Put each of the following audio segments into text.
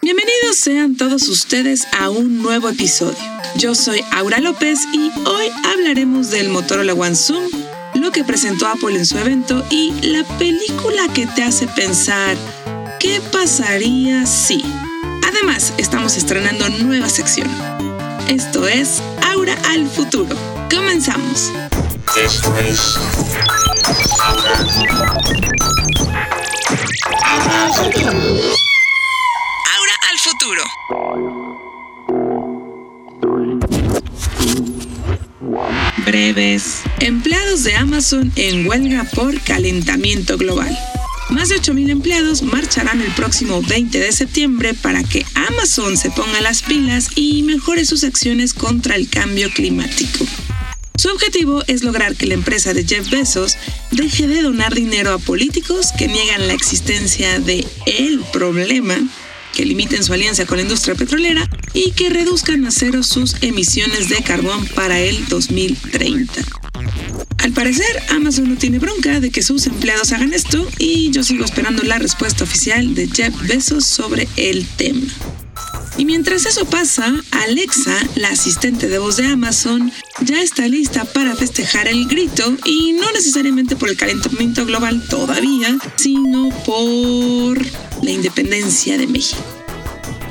Bienvenidos sean todos ustedes a un nuevo episodio. Yo soy Aura López y hoy hablaremos del Motorola One Zoom, lo que presentó Apple en su evento y la película que te hace pensar qué pasaría si. Además, estamos estrenando nueva sección. Esto es Aura al futuro. Comenzamos. Aura Breves. Empleados de Amazon en huelga por calentamiento global. Más de 8.000 empleados marcharán el próximo 20 de septiembre para que Amazon se ponga las pilas y mejore sus acciones contra el cambio climático. Su objetivo es lograr que la empresa de Jeff Bezos deje de donar dinero a políticos que niegan la existencia de el problema, que limiten su alianza con la industria petrolera y que reduzcan a cero sus emisiones de carbón para el 2030. Al parecer, Amazon no tiene bronca de que sus empleados hagan esto y yo sigo esperando la respuesta oficial de Jeff Bezos sobre el tema. Y mientras eso pasa, Alexa, la asistente de voz de Amazon, ya está lista para festejar el grito y no necesariamente por el calentamiento global todavía, sino por la independencia de México.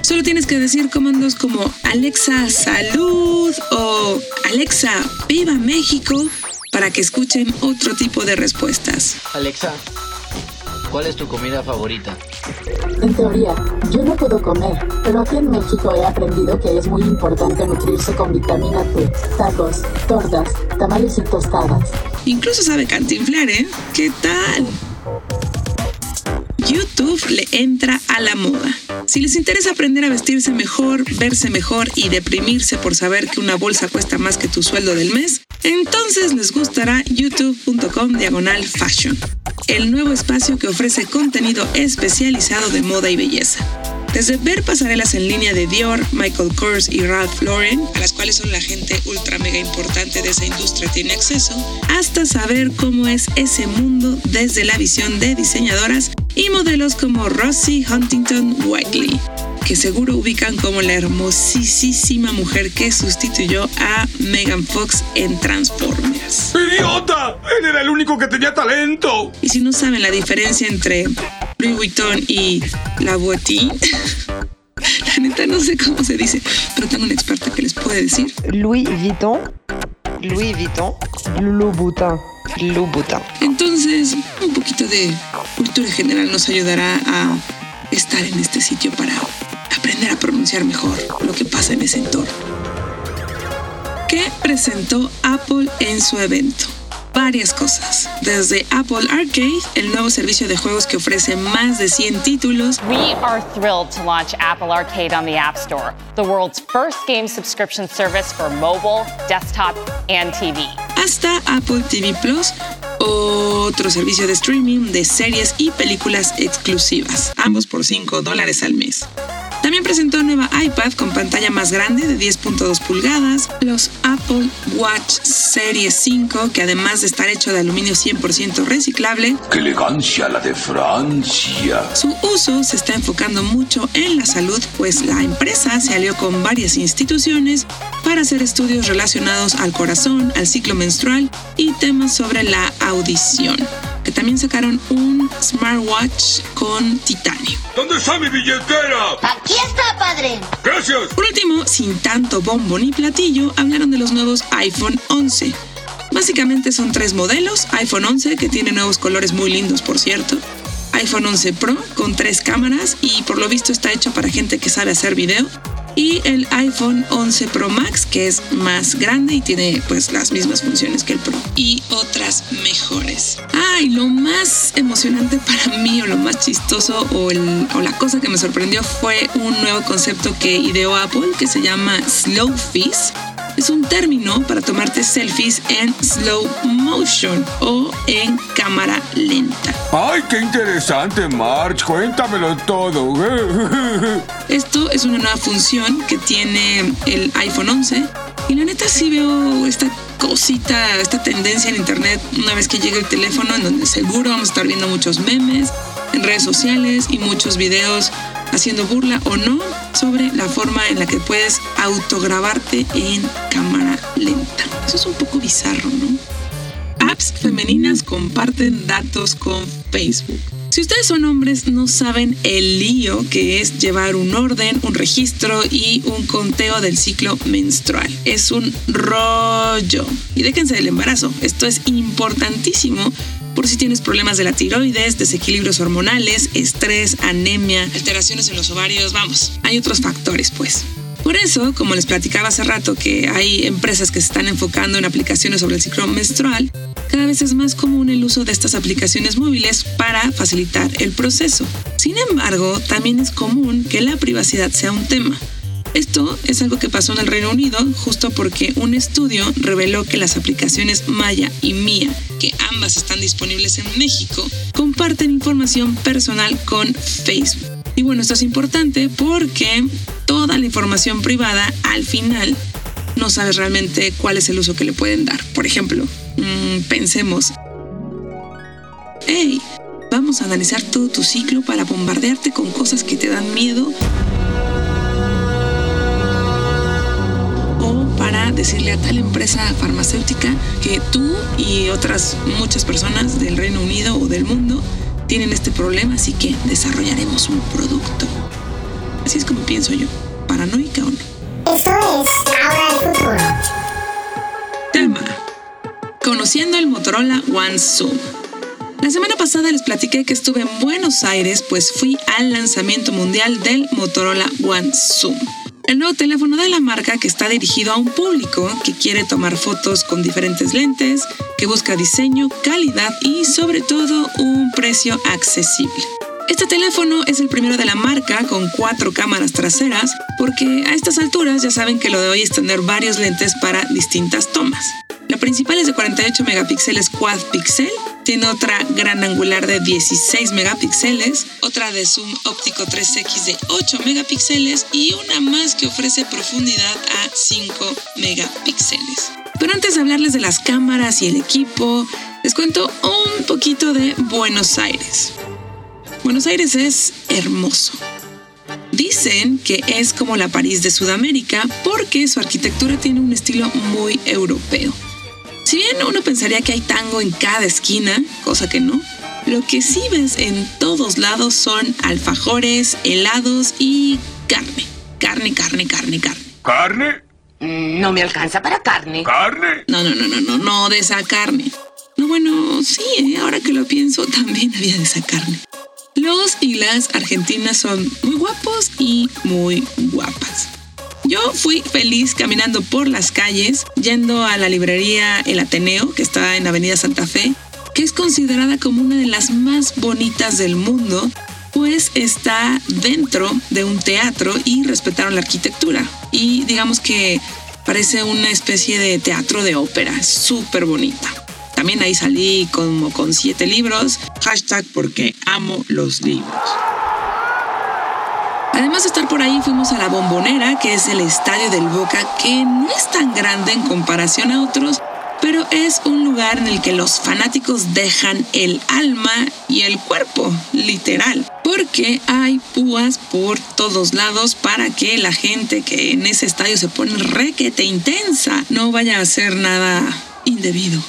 Solo tienes que decir comandos como Alexa salud o Alexa viva México para que escuchen otro tipo de respuestas. Alexa, ¿cuál es tu comida favorita? En teoría, yo no puedo comer, pero aquí en México he aprendido que es muy importante nutrirse con vitamina C, tacos, tortas, tamales y tostadas. Incluso sabe cantinflar, ¿eh? ¿Qué tal? YouTube le entra a la moda. Si les interesa aprender a vestirse mejor, verse mejor y deprimirse por saber que una bolsa cuesta más que tu sueldo del mes, entonces les gustará youtube.com diagonal fashion, el nuevo espacio que ofrece contenido especializado de moda y belleza. Desde ver pasarelas en línea de Dior, Michael Kors y Ralph Lauren, a las cuales son la gente ultra mega importante de esa industria tiene acceso, hasta saber cómo es ese mundo desde la visión de diseñadoras y modelos como Rosie Huntington Whiteley, que seguro ubican como la hermosísima mujer que sustituyó a Megan Fox en Transformers. ¡Idiota! Él era el único que tenía talento. Y si no saben la diferencia entre Louis Vuitton y La Boitie, la neta no sé cómo se dice, pero tengo una experta que les puede decir. Louis Vuitton, Louis Vuitton, Louboutin, Louboutin. Entonces, un poquito de cultura general nos ayudará a estar en este sitio para aprender a pronunciar mejor lo que pasa en ese entorno. ¿Qué presentó Apple en su evento? Varias cosas, desde Apple Arcade, el nuevo servicio de juegos que ofrece más de 100 títulos, We are thrilled to launch Apple Arcade on the App Store, the world's first game subscription service for mobile, desktop, and TV. hasta Apple TV Plus, otro servicio de streaming de series y películas exclusivas, ambos por 5 dólares al mes. También presentó nueva iPad con pantalla más grande de 10.2 pulgadas, los Apple Watch Series 5, que además de estar hecho de aluminio 100% reciclable, ¡Qué elegancia la de Francia! su uso se está enfocando mucho en la salud, pues la empresa se alió con varias instituciones para hacer estudios relacionados al corazón, al ciclo menstrual y temas sobre la audición, que también sacaron un smartwatch con titanio. ¿Dónde está mi billetera? Aquí está, padre. Gracias. Por último, sin tanto bombo ni platillo, hablaron de los nuevos iPhone 11. Básicamente son tres modelos, iPhone 11 que tiene nuevos colores muy lindos por cierto, iPhone 11 Pro con tres cámaras y por lo visto está hecho para gente que sabe hacer video, y el iPhone 11 Pro Max que es más grande y tiene pues las mismas funciones que el Pro y otras mejores. Ah, y lo más emocionante para mí o lo más chistoso o, o la cosa que me sorprendió fue un nuevo concepto que ideó Apple que se llama Slow Fizz. Es un término para tomarte selfies en slow motion o en cámara lenta. ¡Ay, qué interesante, March! Cuéntamelo todo. Esto es una nueva función que tiene el iPhone 11 y la neta sí veo esta cosita, esta tendencia en internet una vez que llegue el teléfono en donde seguro vamos a estar viendo muchos memes en redes sociales y muchos videos haciendo burla o no sobre la forma en la que puedes autograbarte en cámara lenta. Eso es un poco bizarro, ¿no? Apps femeninas comparten datos con Facebook. Si ustedes son hombres, no saben el lío que es llevar un orden, un registro y un conteo del ciclo menstrual. Es un rollo. Y déjense del embarazo. Esto es importantísimo por si tienes problemas de la tiroides, desequilibrios hormonales, estrés, anemia, alteraciones en los ovarios, vamos, hay otros factores pues. Por eso, como les platicaba hace rato que hay empresas que se están enfocando en aplicaciones sobre el ciclo menstrual, cada vez es más común el uso de estas aplicaciones móviles para facilitar el proceso. Sin embargo, también es común que la privacidad sea un tema. Esto es algo que pasó en el Reino Unido justo porque un estudio reveló que las aplicaciones Maya y Mía, que ambas están disponibles en México, comparten información personal con Facebook. Y bueno, esto es importante porque toda la información privada al final no sabes realmente cuál es el uso que le pueden dar. Por ejemplo, mmm, pensemos, hey, vamos a analizar todo tu ciclo para bombardearte con cosas que te dan miedo para decirle a tal empresa farmacéutica que tú y otras muchas personas del Reino Unido o del mundo tienen este problema, así que desarrollaremos un producto. Así es como pienso yo, paranoica o no. Esto es Ahora el Futuro. Conociendo el Motorola One Zoom. La semana pasada les platiqué que estuve en Buenos Aires, pues fui al lanzamiento mundial del Motorola One Zoom. El nuevo teléfono de la marca que está dirigido a un público que quiere tomar fotos con diferentes lentes, que busca diseño, calidad y sobre todo un precio accesible. Este teléfono es el primero de la marca con cuatro cámaras traseras porque a estas alturas ya saben que lo de hoy es tener varios lentes para distintas tomas. La principal es de 48 megapíxeles quad pixel, tiene otra gran angular de 16 megapíxeles, otra de zoom óptico 3X de 8 megapíxeles y una más que ofrece profundidad a 5 megapíxeles. Pero antes de hablarles de las cámaras y el equipo, les cuento un poquito de Buenos Aires. Buenos Aires es hermoso. Dicen que es como la París de Sudamérica porque su arquitectura tiene un estilo muy europeo. Si bien uno pensaría que hay tango en cada esquina, cosa que no, lo que sí ves en todos lados son alfajores, helados y carne. Carne, carne, carne, carne. ¿Carne? Mm, No me alcanza para carne. ¿Carne? No, no, no, no, no, no de esa carne. No, bueno, sí, ¿eh? ahora que lo pienso, también había de esa carne. Los y las argentinas son muy guapos y muy guapas. Yo fui feliz caminando por las calles, yendo a la librería El Ateneo, que está en Avenida Santa Fe, que es considerada como una de las más bonitas del mundo, pues está dentro de un teatro y respetaron la arquitectura. Y digamos que parece una especie de teatro de ópera, súper bonita. También ahí salí como con siete libros, hashtag porque amo los libros. Además de estar por ahí, fuimos a la Bombonera, que es el estadio del Boca, que no es tan grande en comparación a otros, pero es un lugar en el que los fanáticos dejan el alma y el cuerpo, literal, porque hay púas por todos lados para que la gente que en ese estadio se pone requete intensa no vaya a hacer nada indebido.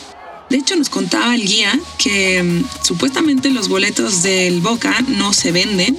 De hecho, nos contaba el guía que mm, supuestamente los boletos del Boca no se venden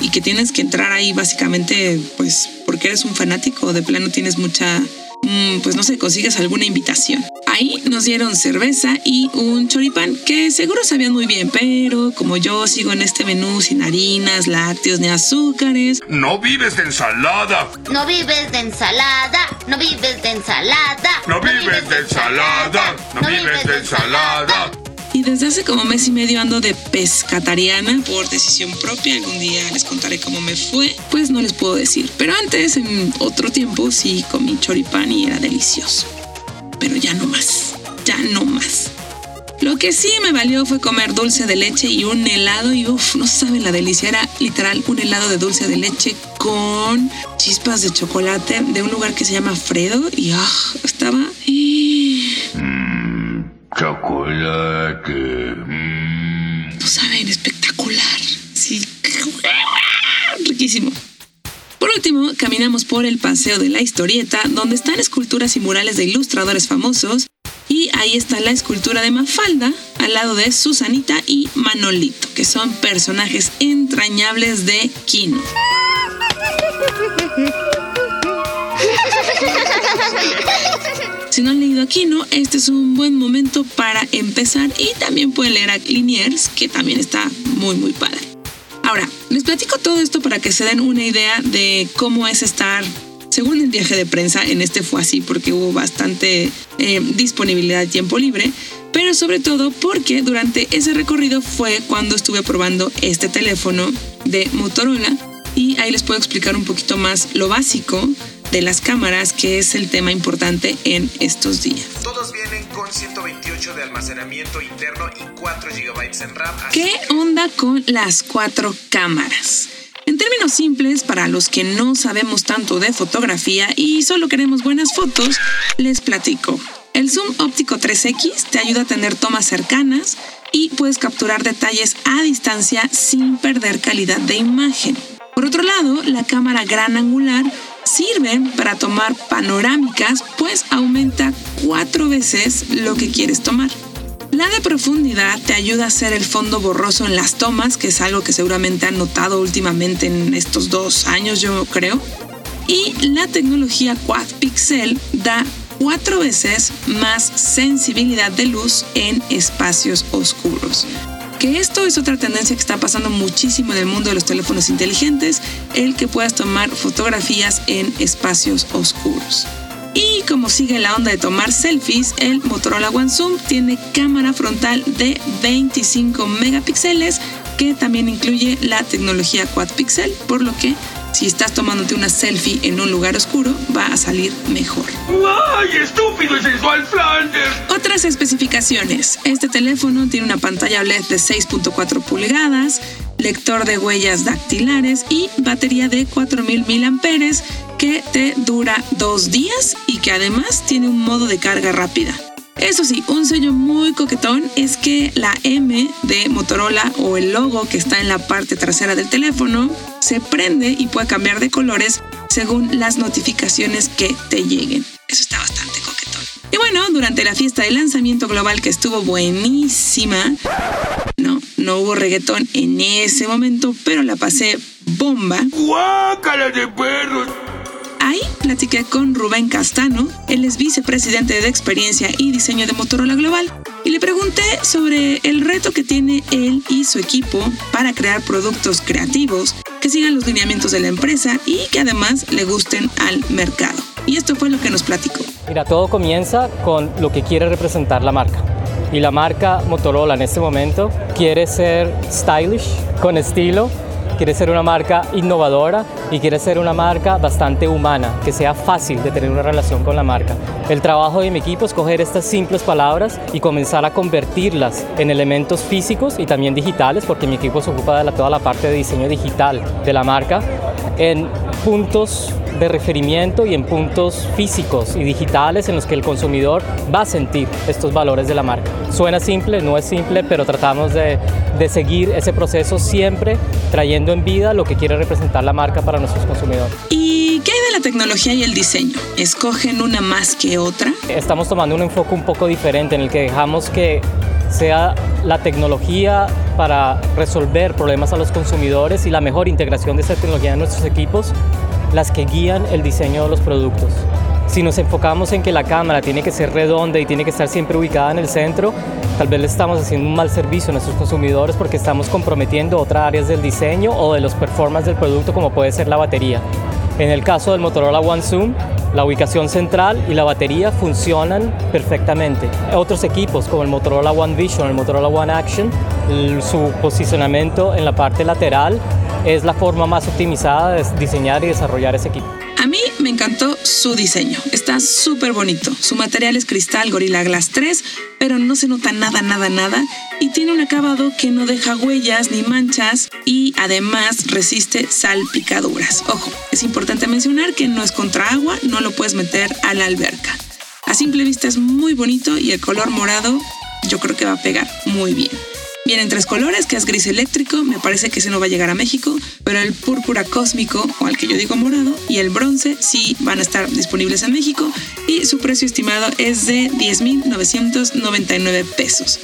y que tienes que entrar ahí básicamente pues porque eres un fanático o de plano tienes mucha mm, pues no sé, consigues alguna invitación. Ahí nos dieron cerveza y un choripán que seguro sabían muy bien, pero como yo sigo en este menú sin harinas, lácteos ni azúcares, No vives de ensalada. No vives de ensalada, no vives de ensalada. No vives de ensalada. No vives de ensalada. Y desde hace como mes y medio ando de pescatariana por decisión propia. Algún día les contaré cómo me fue. Pues no les puedo decir. Pero antes, en otro tiempo, sí comí choripán y era delicioso. Pero ya no más. Ya no más. Lo que sí me valió fue comer dulce de leche y un helado. Y uff, no saben la delicia. Era literal un helado de dulce de leche con chispas de chocolate de un lugar que se llama Fredo. Y ah, estaba. Chocolate. mm. no saben, espectacular. Sí, riquísimo. Por último, caminamos por el Paseo de la Historieta, donde están esculturas y murales de ilustradores famosos, y ahí está la escultura de Mafalda, al lado de Susanita y Manolito, que son personajes entrañables de Kino. Si no han leído a Kino, este es un buen momento para empezar. Y también pueden leer a Liniers, que también está muy muy padre. Ahora, les platico todo esto para que se den una idea de cómo es estar, según el viaje de prensa, en este fue así porque hubo bastante eh, disponibilidad de tiempo libre, pero sobre todo porque durante ese recorrido fue cuando estuve probando este teléfono de Motorola. Y ahí les puedo explicar un poquito más lo básico de las cámaras, que es el tema importante en estos días. Todos vienen con 128 de almacenamiento interno y 4 GB en RAM. ¿Qué onda con las cuatro cámaras? En términos simples, para los que no sabemos tanto de fotografía y solo queremos buenas fotos, les platico. El zoom óptico 3X te ayuda a tener tomas cercanas y puedes capturar detalles a distancia sin perder calidad de imagen. Por otro lado, la cámara gran angular sirve para tomar panorámicas, pues aumenta cuatro veces lo que quieres tomar. La de profundidad te ayuda a hacer el fondo borroso en las tomas, que es algo que seguramente han notado últimamente en estos dos años, yo creo. Y la tecnología Quad Pixel da cuatro veces más sensibilidad de luz en espacios oscuros que esto es otra tendencia que está pasando muchísimo en el mundo de los teléfonos inteligentes, el que puedas tomar fotografías en espacios oscuros. Y como sigue la onda de tomar selfies, el Motorola One Zoom tiene cámara frontal de 25 megapíxeles que también incluye la tecnología Quad Pixel, por lo que si estás tomándote una selfie en un lugar oscuro, va a salir mejor. ¡Ay, estúpido y sensual Flanders! Otras especificaciones. Este teléfono tiene una pantalla LED de 6.4 pulgadas, lector de huellas dactilares y batería de 4000 mAh que te dura dos días y que además tiene un modo de carga rápida. Eso sí, un sello muy coquetón es que la M de Motorola o el logo que está en la parte trasera del teléfono se prende y puede cambiar de colores según las notificaciones que te lleguen. Eso está bastante coquetón. Y bueno, durante la fiesta de lanzamiento global que estuvo buenísima, no, no hubo reggaetón en ese momento, pero la pasé bomba. ¡Guácala de perros! Ahí platiqué con Rubén Castano, él es vicepresidente de experiencia y diseño de Motorola Global, y le pregunté sobre el reto que tiene él y su equipo para crear productos creativos que sigan los lineamientos de la empresa y que además le gusten al mercado. Y esto fue lo que nos platicó. Mira, todo comienza con lo que quiere representar la marca. Y la marca Motorola en este momento quiere ser stylish, con estilo, quiere ser una marca innovadora y quiere ser una marca bastante humana, que sea fácil de tener una relación con la marca. El trabajo de mi equipo es coger estas simples palabras y comenzar a convertirlas en elementos físicos y también digitales, porque mi equipo se ocupa de toda la parte de diseño digital de la marca, en puntos de referimiento y en puntos físicos y digitales en los que el consumidor va a sentir estos valores de la marca. Suena simple, no es simple, pero tratamos de, de seguir ese proceso siempre trayendo en vida lo que quiere representar la marca para nuestros consumidores. ¿Y qué hay de la tecnología y el diseño? ¿Escogen una más que otra? Estamos tomando un enfoque un poco diferente en el que dejamos que sea la tecnología para resolver problemas a los consumidores y la mejor integración de esa tecnología en nuestros equipos las que guían el diseño de los productos. Si nos enfocamos en que la cámara tiene que ser redonda y tiene que estar siempre ubicada en el centro, tal vez le estamos haciendo un mal servicio a nuestros consumidores porque estamos comprometiendo otras áreas del diseño o de los performance del producto como puede ser la batería. En el caso del Motorola One Zoom, la ubicación central y la batería funcionan perfectamente. Otros equipos como el Motorola One Vision, el Motorola One Action, su posicionamiento en la parte lateral es la forma más optimizada de diseñar y desarrollar ese equipo. A mí me encantó su diseño. Está súper bonito. Su material es cristal Gorilla Glass 3, pero no se nota nada, nada, nada. Y tiene un acabado que no deja huellas ni manchas y además resiste salpicaduras. Ojo, es importante mencionar que no es contra agua, no lo puedes meter a la alberca. A simple vista es muy bonito y el color morado yo creo que va a pegar muy bien. Vienen tres colores, que es gris eléctrico, me parece que ese no va a llegar a México, pero el púrpura cósmico, o al que yo digo morado, y el bronce sí van a estar disponibles en México y su precio estimado es de 10.999 pesos.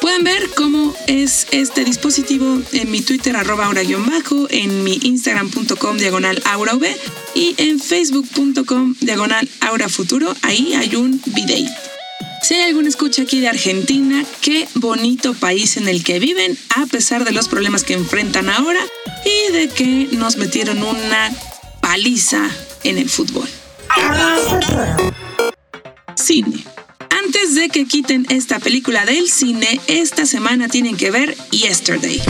Pueden ver cómo es este dispositivo en mi Twitter arroba aura-bajo, en mi instagram.com diagonal aurav y en facebook.com diagonal aurafuturo. Ahí hay un video. Si hay alguna escucha aquí de Argentina, qué bonito país en el que viven, a pesar de los problemas que enfrentan ahora y de que nos metieron una paliza en el fútbol. Cine. Antes de que quiten esta película del cine, esta semana tienen que ver Yesterday.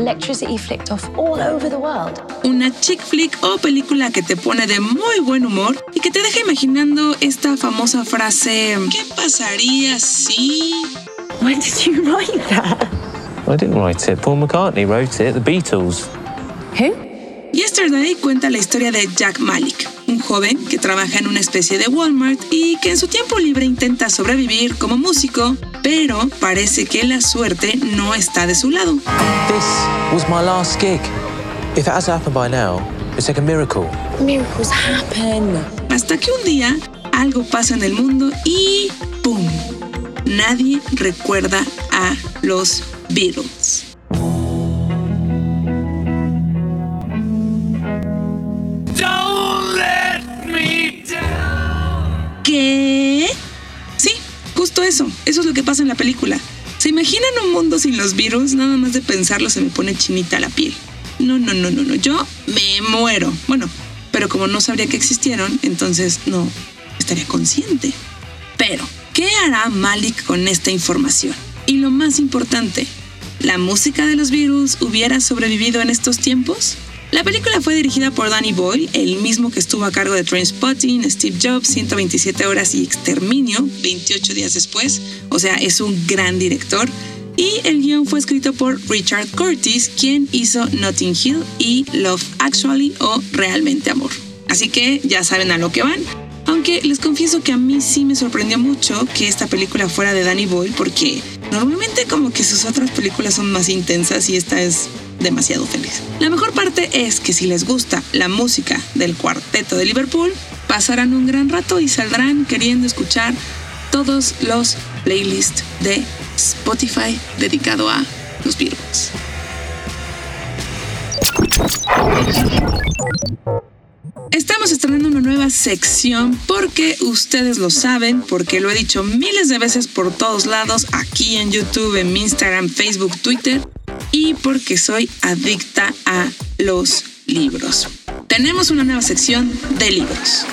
Electricity flicked off all over the world. Una chick flick o película que te pone de muy buen humor y que te deja imaginando esta famosa frase ¿Qué pasaría si? When did you write that? I didn't write it. Paul McCartney wrote it. The Beatles. Who? Yesterday cuenta la historia de Jack Malik, un joven que trabaja en una especie de Walmart y que en su tiempo libre intenta sobrevivir como músico, pero parece que la suerte no está de su lado. This was my last gig. If it hasn't happened by now, it's like a miracle. Miracles happen. Hasta que un día algo pasa en el mundo y ¡pum! Nadie recuerda a los Beatles. Eso. Eso es lo que pasa en la película. ¿Se imaginan un mundo sin los virus? Nada más de pensarlo se me pone chinita la piel. No, no, no, no, no. Yo me muero. Bueno, pero como no sabría que existieron, entonces no estaría consciente. Pero, ¿qué hará Malik con esta información? Y lo más importante, ¿la música de los virus hubiera sobrevivido en estos tiempos? La película fue dirigida por Danny Boyle, el mismo que estuvo a cargo de Trainspotting, Steve Jobs, 127 horas y Exterminio, 28 días después. O sea, es un gran director. Y el guion fue escrito por Richard Curtis, quien hizo Notting Hill y Love Actually o Realmente Amor. Así que ya saben a lo que van. Aunque les confieso que a mí sí me sorprendió mucho que esta película fuera de Danny Boyle porque normalmente como que sus otras películas son más intensas y esta es demasiado feliz. La mejor parte es que si les gusta la música del cuarteto de Liverpool, pasarán un gran rato y saldrán queriendo escuchar todos los playlists de Spotify dedicado a los Beatles. Estamos estrenando una nueva sección porque ustedes lo saben, porque lo he dicho miles de veces por todos lados, aquí en YouTube, en Instagram, Facebook, Twitter, y porque soy adicta a los libros. Tenemos una nueva sección de libros.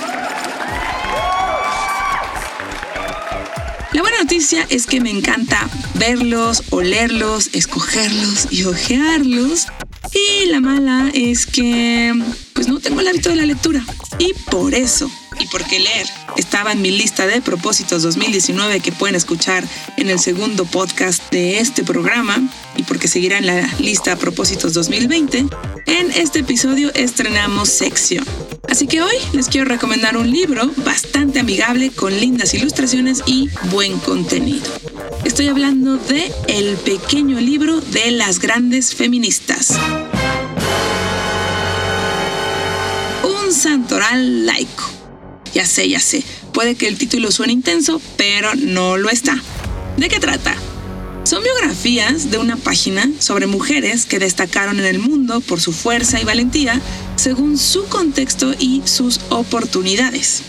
La buena noticia es que me encanta verlos, olerlos, escogerlos y ojearlos. Y la mala es que no tengo el hábito de la lectura. Y por eso, y porque leer estaba en mi lista de propósitos 2019 que pueden escuchar en el segundo podcast de este programa, y porque seguirá en la lista propósitos 2020, en este episodio estrenamos sección. Así que hoy les quiero recomendar un libro bastante amigable con lindas ilustraciones y buen contenido. Estoy hablando de El pequeño libro de las grandes feministas. Santoral laico. Ya sé, ya sé, puede que el título suene intenso, pero no lo está. ¿De qué trata? Son biografías de una página sobre mujeres que destacaron en el mundo por su fuerza y valentía según su contexto y sus oportunidades.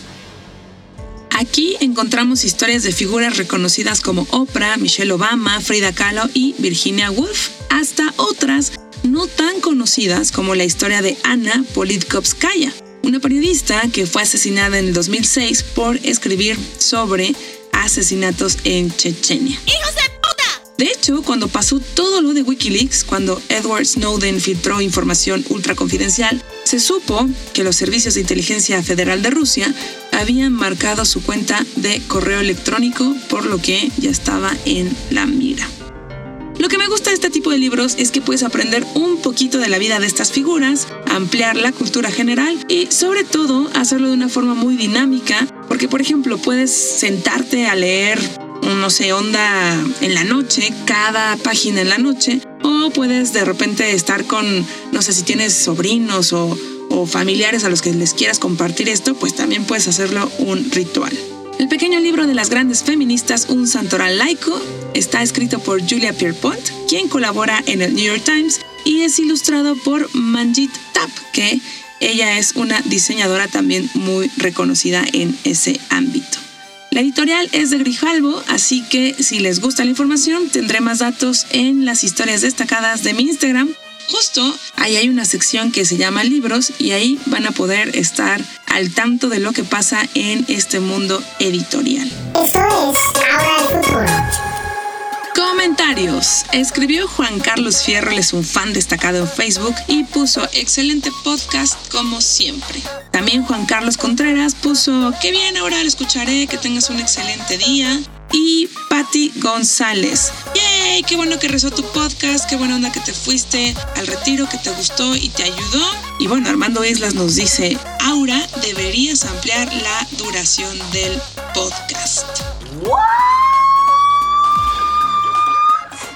Aquí encontramos historias de figuras reconocidas como Oprah, Michelle Obama, Frida Kahlo y Virginia Woolf, hasta otras no tan conocidas como la historia de Anna Politkovskaya, una periodista que fue asesinada en el 2006 por escribir sobre asesinatos en Chechenia. ¡Hijos de puta! De hecho, cuando pasó todo lo de Wikileaks, cuando Edward Snowden filtró información ultra confidencial, se supo que los servicios de inteligencia federal de Rusia habían marcado su cuenta de correo electrónico, por lo que ya estaba en la mira. Lo que me gusta de este tipo de libros es que puedes aprender un poquito de la vida de estas figuras, ampliar la cultura general y sobre todo hacerlo de una forma muy dinámica, porque por ejemplo puedes sentarte a leer no sé, onda en la noche, cada página en la noche, o puedes de repente estar con, no sé, si tienes sobrinos o, o familiares a los que les quieras compartir esto, pues también puedes hacerlo un ritual. El pequeño libro de las grandes feministas, Un santoral laico, está escrito por Julia Pierpont, quien colabora en el New York Times, y es ilustrado por Manjit Tap, que ella es una diseñadora también muy reconocida en ese ámbito. La editorial es de Grijalvo, así que si les gusta la información, tendré más datos en las historias destacadas de mi Instagram. Justo ahí hay una sección que se llama libros y ahí van a poder estar al tanto de lo que pasa en este mundo editorial. Eso es Ahora el Futuro. Comentarios. Escribió Juan Carlos Fierro, es un fan destacado en Facebook y puso excelente podcast como siempre. También Juan Carlos Contreras puso, qué bien, ahora lo escucharé, que tengas un excelente día. Y Patti González, yay, qué bueno que rezó tu podcast, qué buena onda que te fuiste al retiro, que te gustó y te ayudó. Y bueno, Armando Islas nos dice, Aura, deberías ampliar la duración del podcast.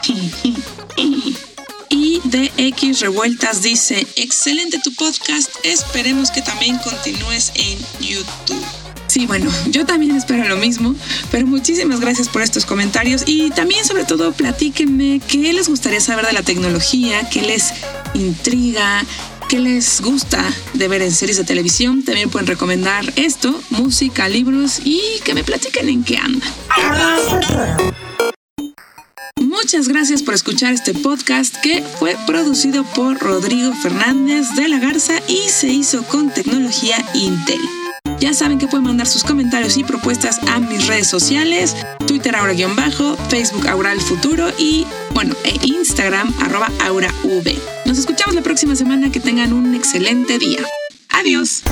Y DX Revueltas dice, excelente tu podcast, esperemos que también continúes en YouTube. Sí, bueno, yo también espero lo mismo, pero muchísimas gracias por estos comentarios y también sobre todo platíquenme qué les gustaría saber de la tecnología, qué les intriga, qué les gusta de ver en series de televisión. También pueden recomendar esto, música, libros y que me platiquen en qué andan. Muchas gracias por escuchar este podcast que fue producido por Rodrigo Fernández de la Garza y se hizo con tecnología Intel. Ya saben que pueden mandar sus comentarios y propuestas a mis redes sociales, Twitter Aura-bajo, Facebook Aura el Futuro y, bueno, e Instagram arroba AuraV. Nos escuchamos la próxima semana, que tengan un excelente día. Adiós.